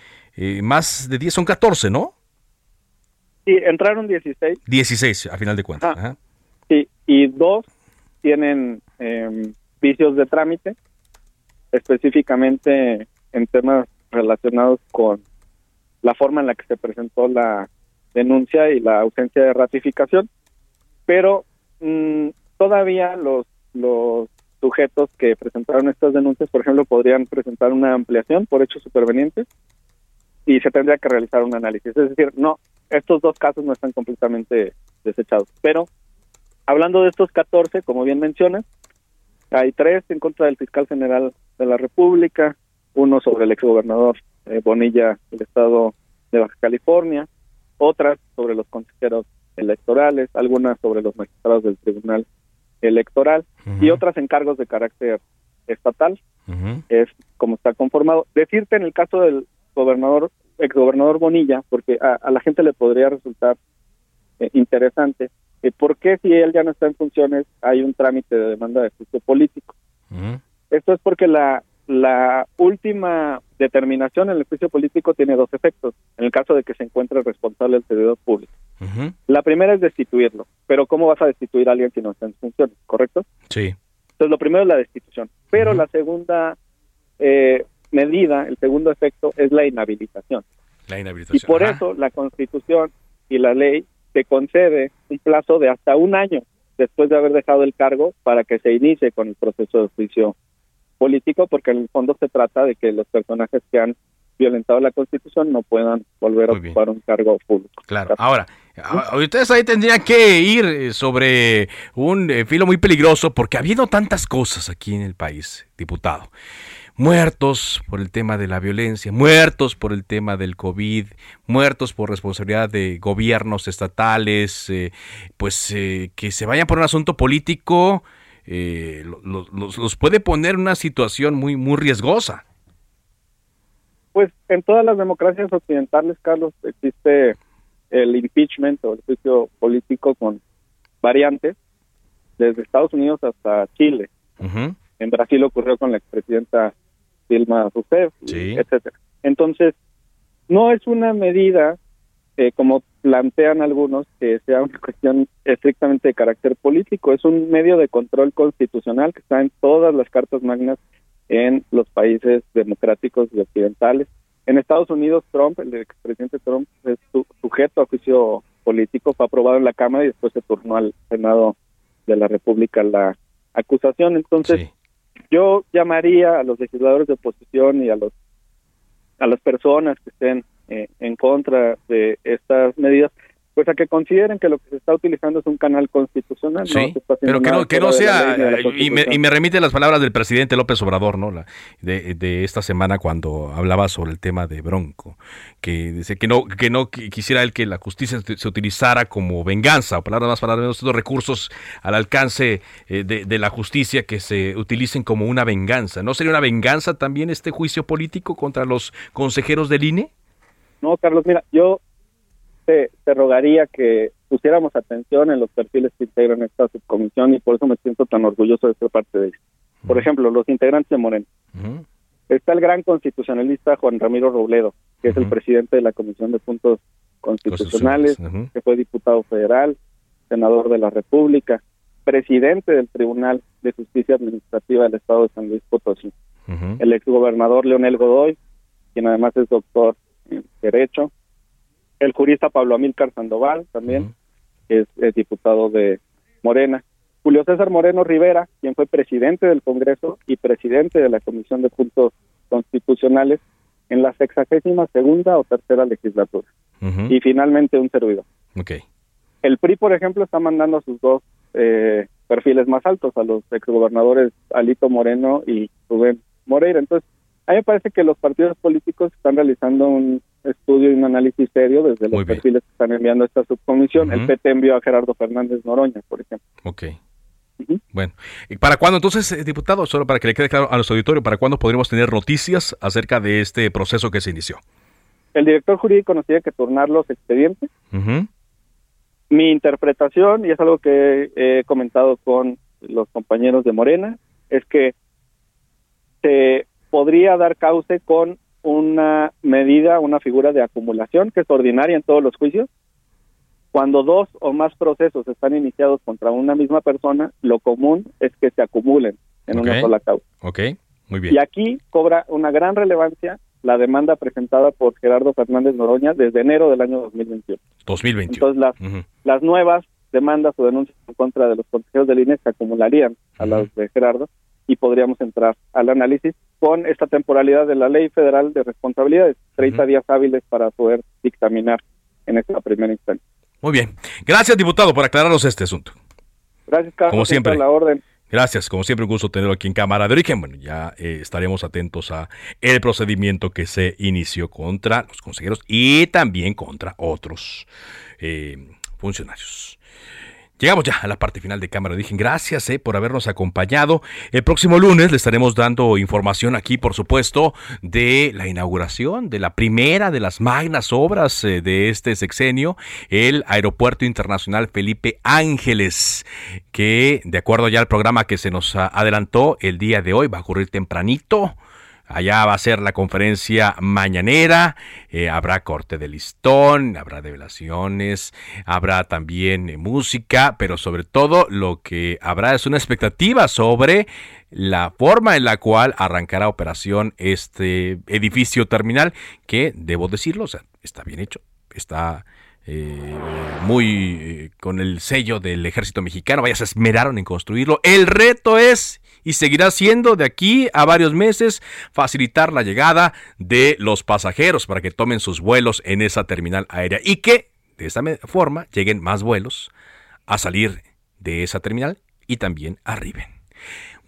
más de 10, son 14, ¿no? Sí, entraron 16. 16, a final de cuentas. Sí, y dos tienen em, vicios de trámite, específicamente en temas relacionados con la forma en la que se presentó la denuncia y la ausencia de ratificación. Pero mm, todavía los, los sujetos que presentaron estas denuncias, por ejemplo, podrían presentar una ampliación por hechos supervenientes y se tendría que realizar un análisis. Es decir, no, estos dos casos no están completamente desechados. Pero hablando de estos 14, como bien mencionas, hay tres en contra del fiscal general de la República, uno sobre el exgobernador eh, Bonilla del estado de Baja California, otras sobre los consejeros electorales, algunas sobre los magistrados del Tribunal Electoral y otras en cargos de carácter estatal. Es como está conformado. Decirte en el caso del gobernador, exgobernador Bonilla, porque a, la gente le podría resultar eh, interesante, eh, ¿por qué si él ya no está en funciones hay un trámite de demanda de juicio político? Esto es porque la la última determinación en el juicio político tiene dos efectos, en el caso de que se encuentre responsable el servidor público. La primera es destituirlo, pero ¿cómo vas a destituir a alguien si no está en funciones, correcto? Sí. Entonces, lo primero es la destitución, pero la segunda eh, medida, el segundo efecto, es la inhabilitación. La inhabilitación. Y por eso la Constitución y la ley te concede un plazo de hasta un año después de haber dejado el cargo para que se inicie con el proceso de juicio político, porque en el fondo se trata de que los personajes que han violentado la Constitución no puedan volver a ocupar un cargo público. Claro. Ahora, ustedes ahí tendrían que ir eh, sobre un eh, filo muy peligroso porque habiendo tantas cosas aquí en el país, diputado. Muertos por el tema de la violencia, muertos por el tema del COVID, muertos por responsabilidad de gobiernos estatales, eh, pues que se vayan por un asunto político, eh, los, puede poner en una situación muy, muy riesgosa. Pues en todas las democracias occidentales, Carlos, existe el impeachment o el juicio político con variantes, desde Estados Unidos hasta Chile. En Brasil ocurrió con la expresidenta Dilma Rousseff, etcétera. Entonces, no es una medida eh, como plantean algunos, que sea una cuestión estrictamente de carácter político. Es un medio de control constitucional que está en todas las cartas magnas en los países democráticos y occidentales. En Estados Unidos, Trump, el expresidente Trump, es sujeto a juicio político, fue aprobado en la Cámara y después se turnó al Senado de la República la acusación. Entonces, yo llamaría a los legisladores de oposición y a los a las personas que estén eh, en contra de estas medidas, pues a que consideren que lo que se está utilizando es un canal constitucional. Sí, pero que no, que no sea, y me, y me, remite las palabras del presidente López Obrador, ¿no? La, de, de, esta semana cuando hablaba sobre el tema de Bronco, que dice que no, que no quisiera él que la justicia se utilizara como venganza, o palabras más, palabras menos, estos recursos al alcance eh, de, de la justicia que se utilicen como una venganza. ¿No sería una venganza también este juicio político contra los consejeros del INE? No, Carlos, mira, yo te, rogaría que pusiéramos atención en los perfiles que integran esta subcomisión y por eso me siento tan orgulloso de ser parte de ella. Por ejemplo, los integrantes de Moreno. Está el gran constitucionalista Juan Ramiro Robledo, que es el presidente de la Comisión de Puntos Constitucionales, que fue diputado federal, senador de la República, presidente del Tribunal de Justicia Administrativa del Estado de San Luis Potosí. El exgobernador Leonel Godoy, quien además es doctor Derecho, el jurista Pablo Amílcar Sandoval también, que es, diputado de Morena, Julio César Moreno Rivera, quien fue presidente del Congreso y presidente de la Comisión de Puntos Constitucionales en la sexagésima segunda o tercera legislatura. Y finalmente un servidor. Okay. El PRI, por ejemplo, está mandando a sus dos eh, perfiles más altos, a los exgobernadores Alito Moreno y Rubén Moreira. Entonces, a mí me parece que los partidos políticos están realizando un estudio y un análisis serio desde los perfiles que están enviando a esta subcomisión. El PT envió a Gerardo Fernández Noroña, por ejemplo. Ok. Bueno, ¿y para cuándo entonces, eh, diputado, solo para que le quede claro a nuestro auditorio, para cuándo podremos tener noticias acerca de este proceso que se inició? El director jurídico nos tiene que turnar los expedientes. Mi interpretación, y es algo que he comentado con los compañeros de Morena, es que se podría dar cauce con una medida, una figura de acumulación que es ordinaria en todos los juicios. Cuando dos o más procesos están iniciados contra una misma persona, lo común es que se acumulen en una sola causa. Ok, muy bien. Y aquí cobra una gran relevancia la demanda presentada por Gerardo Fernández Noroña desde enero del año 2021. 2021. Entonces, las, las nuevas demandas o denuncias en contra de los consejeros del INE se acumularían a las de Gerardo y podríamos entrar al análisis con esta temporalidad de la Ley Federal de Responsabilidades, 30 días hábiles para poder dictaminar en esta primera instancia. Muy bien. Gracias, diputado, por aclararnos este asunto. Gracias, Carlos. Como siempre. La orden. Gracias, como siempre un gusto tenerlo aquí en Cámara de Origen. Bueno, ya eh, estaremos atentos a el procedimiento que se inició contra los consejeros y también contra otros eh, funcionarios. Llegamos ya a la parte final de Cámara. Dije, gracias eh, por habernos acompañado. El próximo lunes le estaremos dando información aquí, por supuesto, de la inauguración de la primera de las magnas obras eh, de este sexenio, el Aeropuerto Internacional Felipe Ángeles, que de acuerdo ya al programa que se nos adelantó el día de hoy, va a ocurrir tempranito Allá va a ser la conferencia mañanera, eh, habrá corte de listón, habrá revelaciones, habrá también eh, música, pero sobre todo lo que habrá es una expectativa sobre la forma en la cual arrancará operación este edificio terminal, que debo decirlo, o sea, está bien hecho, está eh, muy con el sello del ejército mexicano, vaya, se esmeraron en construirlo. El reto es y seguirá siendo de aquí a varios meses facilitar la llegada de los pasajeros para que tomen sus vuelos en esa terminal aérea y que de esta forma lleguen más vuelos a salir de esa terminal y también arriben.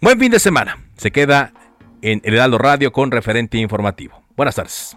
Buen fin de semana. Se queda en El Heraldo Radio con referente informativo. Buenas tardes.